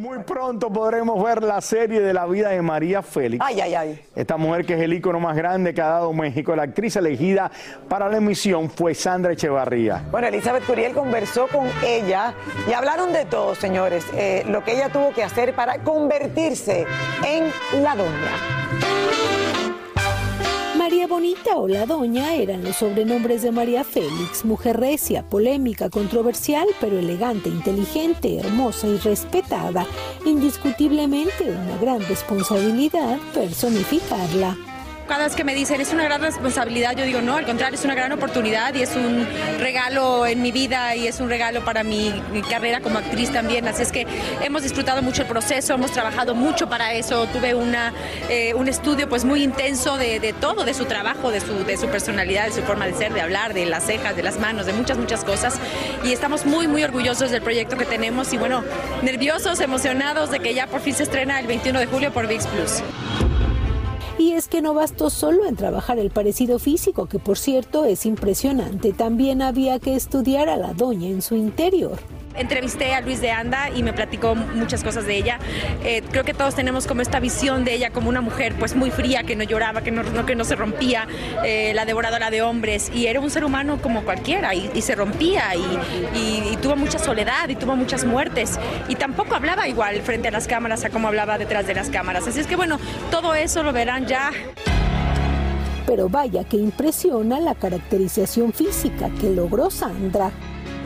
Muy pronto podremos ver la serie de la vida de María Félix. Ay, ay, ay. Esta mujer que es el ícono más grande que ha dado México, la actriz elegida para la emisión fue Sandra Echevarría. Bueno, Elizabeth Curiel conversó con ella y hablaron de todo, señores. Eh, lo que ella tuvo que hacer para convertirse en la doña. María Bonita o la Doña eran los sobrenombres de María Félix, mujer recia, polémica, controversial, pero elegante, inteligente, hermosa y respetada. Indiscutiblemente una gran responsabilidad personificarla cada vez que me dicen es una gran responsabilidad, yo digo no, al contrario, es una gran oportunidad y es un regalo en mi vida y es un regalo para mi, carrera como actriz también. Así es que hemos disfrutado mucho el proceso, hemos trabajado mucho para eso. Tuve una, eh, un estudio pues muy intenso de, de, todo, de su trabajo, de su, de su personalidad, de su forma de ser, de hablar, de las cejas, de las manos, de muchas, muchas cosas. Y estamos muy, muy orgullosos del proyecto que tenemos y bueno, nerviosos, emocionados de que ya por fin se estrena el 21 de julio por VIX Plus. Y es que no bastó solo en trabajar el parecido físico, que por cierto es impresionante, también había que estudiar a la doña en su interior. Entrevisté a Luis de Anda y me platicó muchas cosas de ella. Eh, creo que todos tenemos como esta visión de ella como una mujer pues muy fría, que no lloraba, que no, que no se rompía, eh, la devoradora de hombres. Y era un ser humano como cualquiera y, se rompía y, y, tuvo mucha soledad y tuvo muchas muertes. Y tampoco hablaba igual frente a las cámaras a como hablaba detrás de las cámaras. Así es que bueno, todo eso lo verán ya. Pero vaya que impresiona la caracterización física que logró Sandra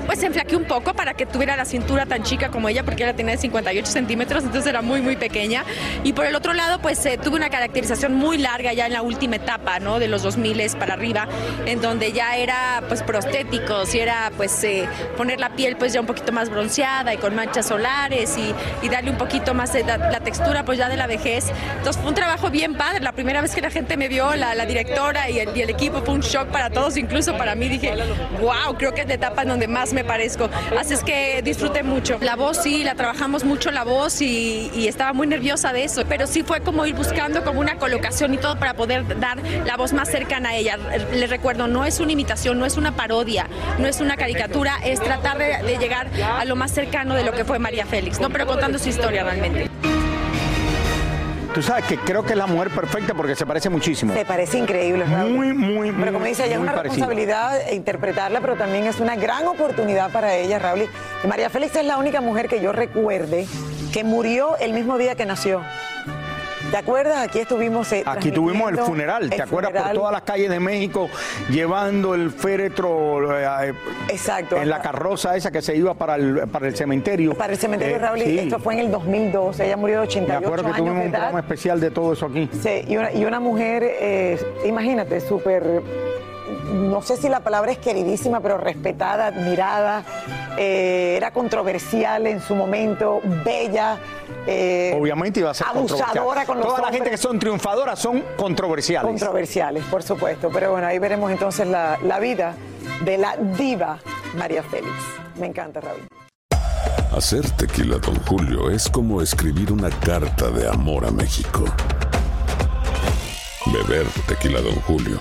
pues enflaqué un poco para que tuviera la cintura tan chica como ella, porque ella tenía de 58 centímetros, entonces era muy, muy pequeña. Y por el otro lado, pues eh, tuve una caracterización muy larga ya en la última etapa, ¿no? De los 2000 para arriba, en donde ya era, pues, prostéticos y era, pues, eh, poner la piel, pues, ya un poquito más bronceada y con manchas solares y, y darle un poquito más de la, la, textura, pues, ya de la vejez. Entonces fue un trabajo bien padre. La primera vez que la gente me vio, la, la directora y el, y el equipo, fue un shock para todos, incluso para mí. Dije, wow, creo que es la etapa en donde más me parezco. Así es que disfruté mucho. La voz sí, la trabajamos mucho la voz y, estaba muy nerviosa de eso, pero sí fue como ir buscando como una colocación y todo para poder dar la voz más cercana a ella. Les recuerdo, no es una imitación, no es una parodia, no es una caricatura, es tratar de, de llegar a lo más cercano de lo que fue María Félix, ¿no? Pero contando su historia realmente. Tú sabes que creo que es la mujer perfecta porque se parece muchísimo. Se parece increíble, Raúl. Muy, muy, Pero como dice, ella es una parecido. responsabilidad interpretarla, pero también es una gran oportunidad para ella, Raúl. Y María Félix es la única mujer que yo recuerde que murió el mismo día que nació. ¿Te acuerdas? Aquí estuvimos. Eh, Aquí tuvimos el funeral, ¿te acuerdas? Por todas las calles de México, llevando el féretro. Eh, Exacto. En la carroza esa que se iba para el, para el cementerio. Para el cementerio, eh, Raúl. Sí. Esto fue en el 2002. Ella murió de 88 Me acuerdo que tuvimos un programa especial de todo eso aquí. Sí, y una, y una mujer, eh, imagínate, súper no sé si la palabra es queridísima, pero respetada, admirada, eh, era controversial en su momento, bella, eh, Obviamente iba a ser abusadora con los Toda la gente que son triunfadoras son controversiales. controversiales, por supuesto. Pero bueno, ahí veremos entonces la, la vida de la diva María Félix. Me encanta, Raúl. Hacer tequila, Don Julio, es como escribir una carta de amor a México. Beber tequila, Don Julio,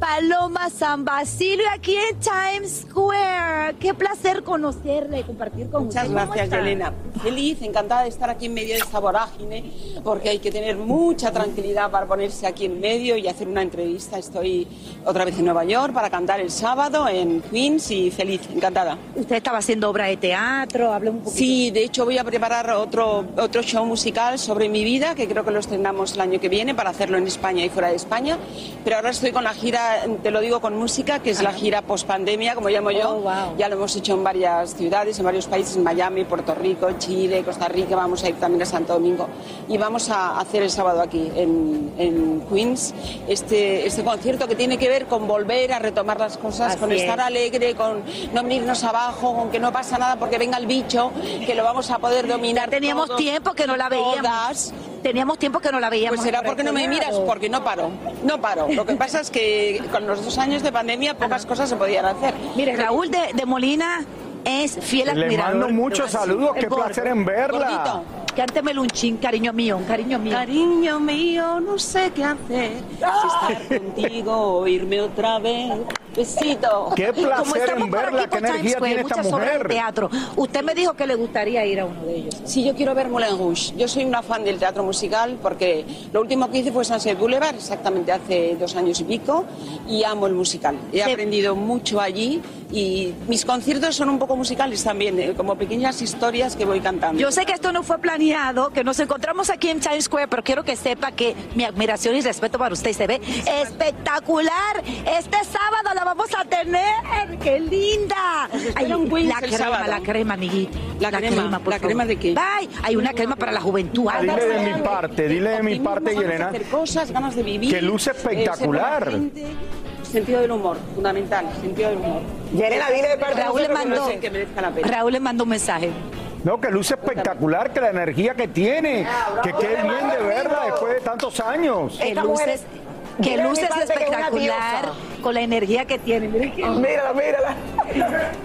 Paloma San Basilio aquí en Times Square. Qué placer conocerla y compartir con Muchas usted. ¿Cómo gracias, está? Yelena. Feliz, encantada de estar aquí en medio de esta vorágine, porque hay que tener mucha tranquilidad para ponerse aquí en medio y hacer una entrevista. Estoy otra vez en Nueva York para cantar el sábado en Queens y feliz, encantada. Usted estaba haciendo obra de teatro, hablemos un poquito. Sí, de hecho voy a preparar otro, otro show musical sobre mi vida, que creo que lo estrenamos el año que viene para hacerlo en España y fuera de España. Pero ahora estoy con la gira, te lo digo con música, que es la gira post pandemia, como llamo yo. Oh, wow. Ya lo hemos hecho en varias ciudades, en varios países, en Miami, Puerto Rico, Chile, Costa Rica, vamos a ir también a Santo Domingo. Y vamos a hacer el sábado aquí en, en Queens este, este concierto que tiene que ver con volver a retomar las cosas, Así con estar es. alegre, con no venirnos abajo, con que no pasa nada porque venga el bicho, que lo vamos a poder dominar. Teníamos todos tiempo que no la veíamos. todas. Teníamos tiempo que no la veíamos. Pues será porque no me miras, porque no paro, no paro. Lo que pasa es que con los dos años de pandemia pocas cosas se podían hacer. Mire, Raúl de, de Molina es fiel Le admirador. mando muchos saludos, qué gordo. placer en verla. Gordito. Cántemelo un chin, cariño mío, cariño mío. Cariño mío, no sé qué hacer, si estar contigo o irme otra vez. Besito. Qué Como placer estamos en verla, qué energía Square, tiene esta mujer. teatro. Usted me dijo que le gustaría ir a uno de ellos. Sí, yo quiero ver Moulin Rouge. Yo soy una fan del teatro musical porque lo último que hice fue Sunset Boulevard, exactamente hace dos años y pico, y amo el musical. He aprendido mucho allí y mis conciertos son un poco musicales también, eh, como pequeñas historias que voy cantando. Yo sé que esto no fue planeado, que nos encontramos aquí en Times Square, pero quiero que sepa que mi admiración y respeto para usted se ve espectacular. Este sábado la vamos a tener. ¡Qué linda! Queens la el crema, sábado. la crema, amiguita. La crema, por ¿la favor. crema de qué? Ay, hay una crema para la juventud. Dile de mi parte, dile de mi parte, Yelena, hacer cosas, ganas de vivir. que luce eh, espectacular. gente. Sentido del humor, fundamental, sentido del humor. Yelena, dile de parte de Raúl le mandó, que merezca la pena. Raúl le mandó un mensaje. No, que luce espectacular, que la energía que tiene, que qué bien de verla después de tantos años. Que luces, es- que luces espectacular. Con la energía que tiene. Que Mírala, mírala.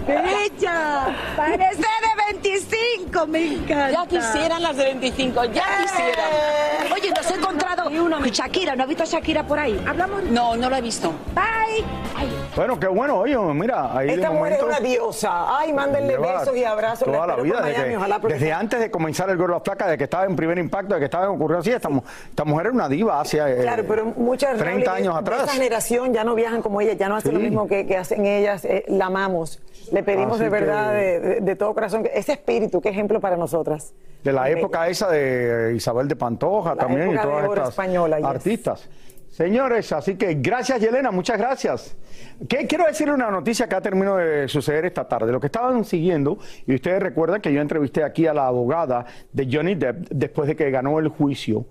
bella. Parece de 25, me encanta. Ya quisieran las de 25, ya quisieran. Oye, nos he encontrado Shakira, ¿no has visto a Shakira por ahí? Hablamos. No, no lo he visto. Bye. Ay, Bueno, qué bueno, oye, mira, ahí Esta de mujer es una diosa. Ay, mándenle besos y abrazos. Toda la vida, desde, Miami, ojalá porque- desde antes de comenzar el Gordo a la Flaca, de que estaba en primer impacto, de que estaba ocurriendo así, esta, mu- esta mujer era una diva hace eh, Claro, pero muchas 30 Raúl, años de atrás. esa generación ya no viajan como ella, ya no hacen lo mismo que, que hacen ellas. eh, la amamos. Le pedimos Así de verdad, que- de, de- de todo corazón, que ese espíritu, qué ejemplo para nosotras. De la Bella. época esa de Isabel de Pantoja La también y todas estas española, yes. artistas. Señores, así que gracias Yelena, muchas gracias. ¿Qué, quiero decirle una noticia que ha terminado de suceder esta tarde. Lo que estaban siguiendo, y ustedes recuerdan que yo entrevisté aquí a la abogada de Johnny Depp después de que ganó el juicio.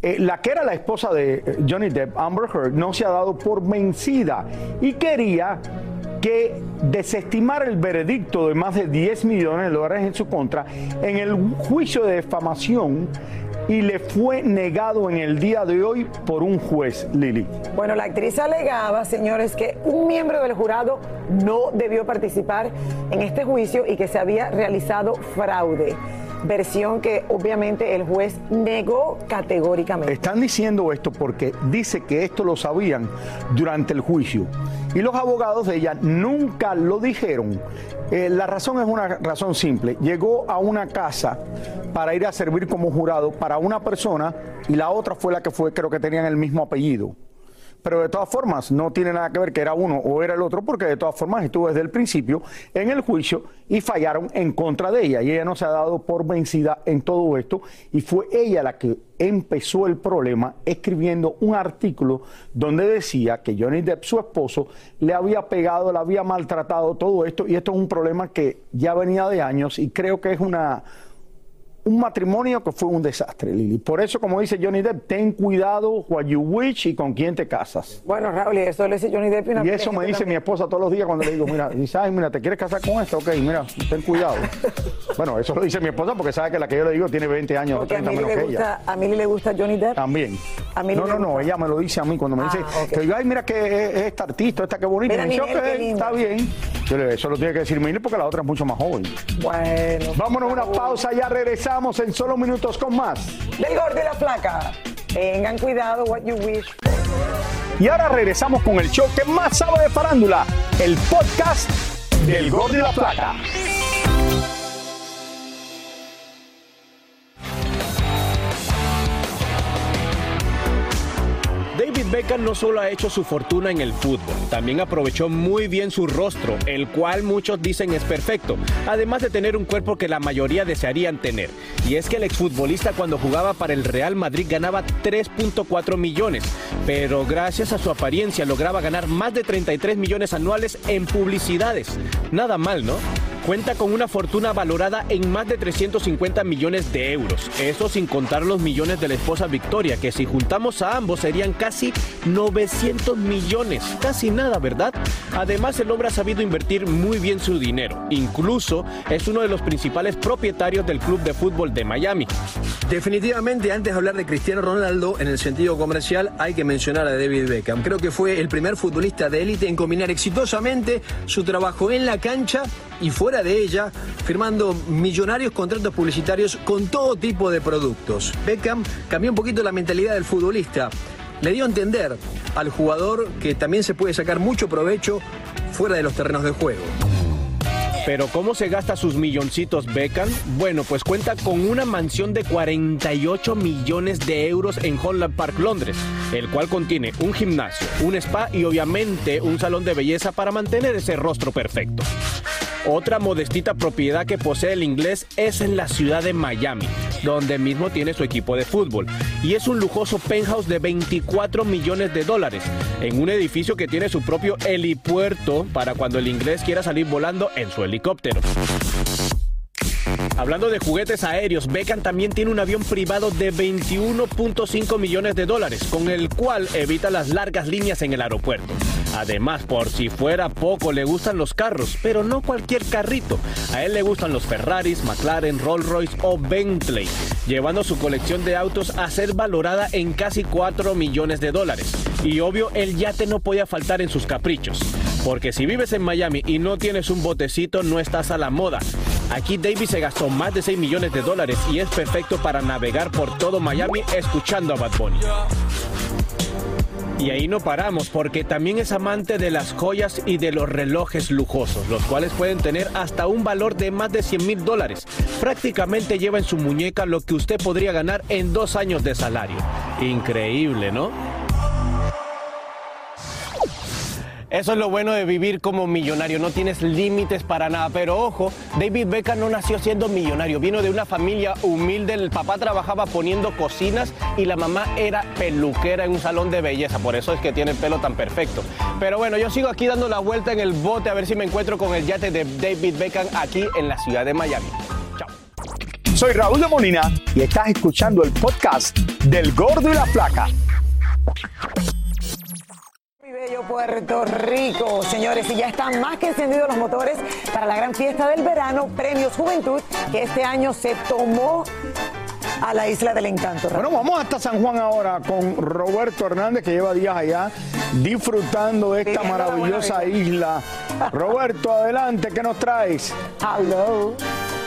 Eh, la que era la esposa de eh, Johnny Depp, Amber Heard, no se ha dado por vencida y quería que desestimara el veredicto de más de 10 millones de dólares en su contra en el juicio de defamación y le fue negado en el día de hoy por un juez, Lili. Bueno, la actriz alegaba, señores, que un miembro del jurado no debió participar en este juicio y que se había realizado fraude versión que obviamente el juez negó categóricamente. Están diciendo esto porque dice que esto lo sabían durante el juicio y los abogados de ella nunca lo dijeron. Eh, la razón es una razón simple. Llegó a una casa para ir a servir como jurado para una persona y la otra fue la que fue, creo que tenían el mismo apellido pero de todas formas no tiene nada que ver que era uno o era el otro, porque de todas formas estuvo desde el principio en el juicio y fallaron en contra de ella. Y ella no se ha dado por vencida en todo esto y fue ella la que empezó el problema escribiendo un artículo donde decía que Johnny Depp, su esposo, le había pegado, le había maltratado todo esto y esto es un problema que ya venía de años y creo que es una un matrimonio que fue un desastre, Lili. Por eso, como dice Johnny Depp, ten cuidado what you wish y con quién te casas. Bueno, Raúl, eso le dice Johnny Depp. Y, eso me dice mi esposa todos los días cuando le digo, mira, dice, ay, mira, ¿te quieres casar con esto? Ok, mira, ten cuidado. bueno, eso lo dice mi esposa porque sabe que la que yo le digo tiene 20 años o 30 menos que ella. ¿A mí le gusta Johnny Depp? También. ¿A mí no, no, no, ella me lo dice a mí cuando me dice, ah, que digo, ay, mira que es, esta artista, esta que bonita. me dice, está bien. Yo le, eso lo tiene que decir Mili porque la otra es mucho más joven. Bueno. Vámonos a una pausa, ya regresamos en solo minutos con más. Del Gordo y la Flaca. Tengan cuidado, what you wish. Y ahora regresamos con el show que más sabe de farándula, el podcast del Gordo y la Flaca. Beckham no solo ha hecho su fortuna en el fútbol, también aprovechó muy bien su rostro, el cual muchos dicen es perfecto, además de tener un cuerpo que la mayoría desearían tener. Y es que el exfutbolista cuando jugaba para el Real Madrid ganaba 3.4 millones, pero gracias a su apariencia lograba ganar más de 33 millones anuales en publicidades. Nada mal, ¿no? Cuenta con una fortuna valorada en más de 350 millones de euros. Eso sin contar los millones de la esposa Victoria, que si juntamos a ambos serían casi 900 millones. Casi nada, ¿verdad? Además, el hombre ha sabido invertir muy bien su dinero. Incluso es uno de los principales propietarios del club de fútbol de Miami. Definitivamente, antes de hablar de Cristiano Ronaldo, en el sentido comercial, hay que mencionar a David Beckham. Creo que fue el primer futbolista de élite en combinar exitosamente su trabajo en la cancha y fuera de ella, firmando millonarios contratos publicitarios con todo tipo de productos. Beckham cambió un poquito la mentalidad del futbolista. Le dio a entender al jugador que también se puede sacar mucho provecho fuera de los terrenos de juego. Pero ¿cómo se gasta sus milloncitos Beckham? Bueno, pues cuenta con una mansión de 48 millones de euros en Holland Park, Londres, el cual contiene un gimnasio, un spa y obviamente un salón de belleza para mantener ese rostro perfecto. Otra modestita propiedad que posee el inglés es en la ciudad de Miami, donde mismo tiene su equipo de fútbol. Y es un lujoso penthouse de 24 millones de dólares, en un edificio que tiene su propio helipuerto para cuando el inglés quiera salir volando en su helicóptero. Hablando de juguetes aéreos, Beckham también tiene un avión privado de 21.5 millones de dólares, con el cual evita las largas líneas en el aeropuerto. Además, por si fuera poco, le gustan los carros, pero no cualquier carrito. A él le gustan los Ferraris, McLaren, Rolls Royce o Bentley, llevando su colección de autos a ser valorada en casi 4 millones de dólares. Y obvio, el yate no podía faltar en sus caprichos. Porque si vives en Miami y no tienes un botecito, no estás a la moda. Aquí Davis se gastó más de 6 millones de dólares y es perfecto para navegar por todo Miami escuchando a Bad Bunny. Y ahí no paramos porque también es amante de las joyas y de los relojes lujosos, los cuales pueden tener hasta un valor de más de 100 mil dólares. Prácticamente lleva en su muñeca lo que usted podría ganar en dos años de salario. Increíble, ¿no? Eso es lo bueno de vivir como millonario, no tienes límites para nada. Pero ojo, David Beckham no nació siendo millonario, vino de una familia humilde. El papá trabajaba poniendo cocinas y la mamá era peluquera en un salón de belleza. Por eso es que tiene el pelo tan perfecto. Pero bueno, yo sigo aquí dando la vuelta en el bote a ver si me encuentro con el yate de David Beckham aquí en la ciudad de Miami. Chao. Soy Raúl de Molina y estás escuchando el podcast del Gordo y la Flaca. Bello Puerto Rico, señores, y ya están más que encendidos los motores para la gran fiesta del verano, Premios Juventud, que este año se tomó a la Isla del Encanto. Bueno, vamos hasta San Juan ahora con Roberto Hernández, que lleva días allá disfrutando de esta maravillosa isla. Roberto, adelante, ¿qué nos traes? Hello.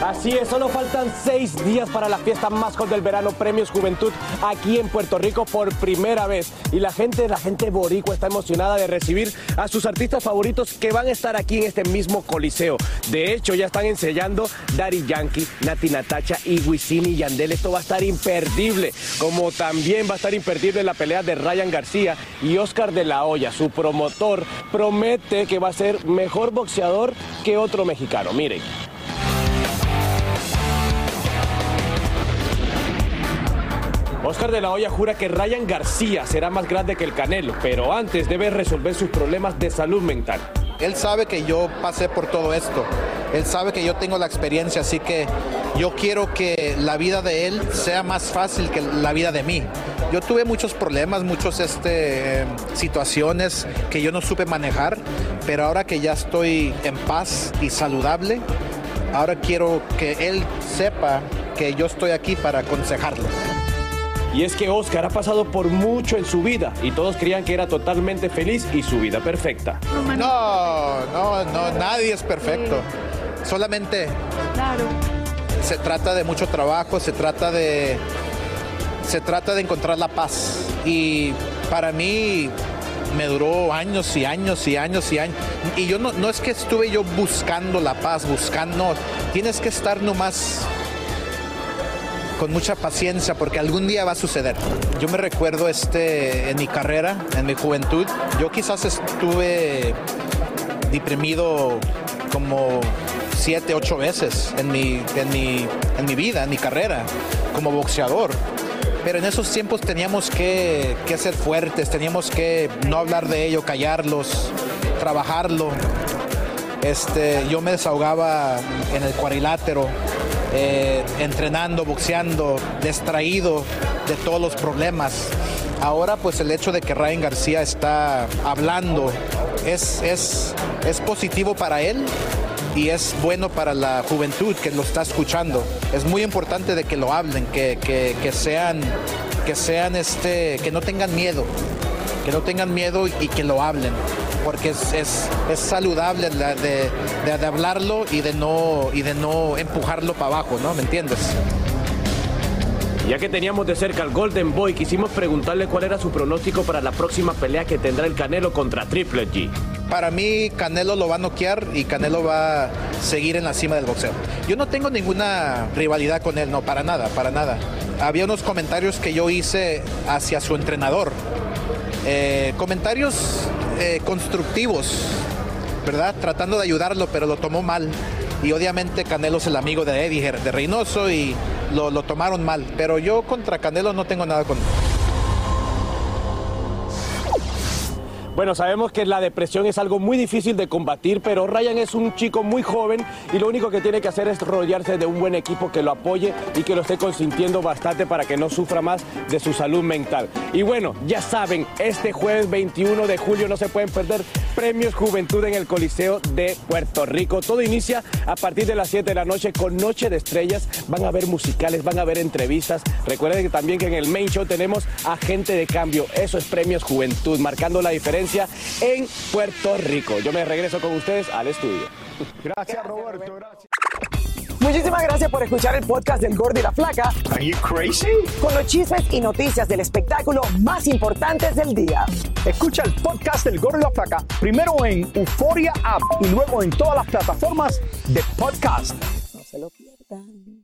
Así es, solo faltan seis días para la fiesta más con del verano Premios Juventud aquí en Puerto Rico por primera vez. Y la gente, la gente boricua está emocionada de recibir a sus artistas favoritos que van a estar aquí en este mismo coliseo. De hecho, ya están ensayando Daddy Yankee, Nati Natacha y Wisin Yandel. Esto va a estar imperdible, como también va a estar imperdible la pelea de Ryan García y Oscar de la Hoya. Su promotor promete que va a ser mejor boxeador que otro mexicano. Miren. Oscar de la Hoya jura que Ryan García será más grande que el Canelo, pero antes debe resolver sus problemas de salud mental. Él sabe que yo pasé por todo esto. Él sabe que yo tengo la experiencia, así que yo quiero que la vida de él sea más fácil que la vida de mí. Yo tuve muchos problemas, muchas este, eh, situaciones que yo no supe manejar, pero ahora que ya estoy en paz y saludable, ahora quiero que él sepa que yo estoy aquí para aconsejarlo. Y es que Oscar ha pasado por mucho en su vida y todos creían que era totalmente feliz y su vida perfecta. No, no, no, nadie es perfecto. Solamente se trata de mucho trabajo, se trata de se trata de encontrar la paz y para mí me duró años y años y años y años y yo no, no es que estuve yo buscando la paz, buscando, tienes que estar nomás con mucha paciencia porque algún día va a suceder. Yo me recuerdo este en mi carrera, en mi juventud, yo quizás estuve deprimido como siete, ocho veces en mi, en mi, en mi vida, en mi carrera, como boxeador. Pero en esos tiempos teníamos que, que ser fuertes, teníamos que no hablar de ello, callarlos, trabajarlo. Este, yo me desahogaba en el cuadrilátero, eh, entrenando, boxeando, distraído de todos los problemas. Ahora pues el hecho de que Ryan García está hablando es, es, es positivo para él y es bueno para la juventud que lo está escuchando. Es muy importante de que lo hablen, que, que- que sean, que sean este, que no tengan miedo, que no tengan miedo y que lo hablen. Porque es, es, es saludable la de, de- de hablarlo y de no y de no empujarlo para abajo, ¿no? ¿Me entiendes? Ya que teníamos de cerca al Golden Boy, quisimos preguntarle cuál era su pronóstico para la próxima pelea que tendrá el Canelo contra Triple G. Para mí Canelo lo va a noquear y Canelo va a seguir en la cima del boxeo. Yo no tengo ninguna rivalidad con él, no, para nada, para nada. Había unos comentarios que yo hice hacia su entrenador. Eh, comentarios eh, constructivos, ¿verdad? Tratando de ayudarlo, pero lo tomó mal. Y obviamente Canelo es el amigo de Eddie, de Reynoso, y lo, lo tomaron mal. Pero yo contra Canelo no tengo nada con Bueno, sabemos que la depresión es algo muy difícil de combatir, pero Ryan es un chico muy joven y lo único que tiene que hacer es rodearse de un buen equipo que lo apoye y que lo esté consintiendo bastante para que no sufra más de su salud mental. Y bueno, ya saben, este jueves 21 de julio no se pueden perder Premios Juventud en el Coliseo de Puerto Rico. Todo inicia a partir de las 7 de la noche con Noche de Estrellas. Van a haber musicales, van a haber entrevistas. Recuerden también que en el main show tenemos a gente de cambio. Eso es Premios Juventud, marcando la diferencia en Puerto Rico. Yo me regreso con ustedes al estudio. Gracias, Roberto. Gracias. Muchísimas gracias por escuchar el podcast del Gordo y la Flaca. Are you crazy? Con los chismes y noticias del espectáculo más importantes del día. Escucha el podcast del Gordo y la Flaca primero en Euforia App y luego en todas las plataformas de podcast. No se lo pierdan.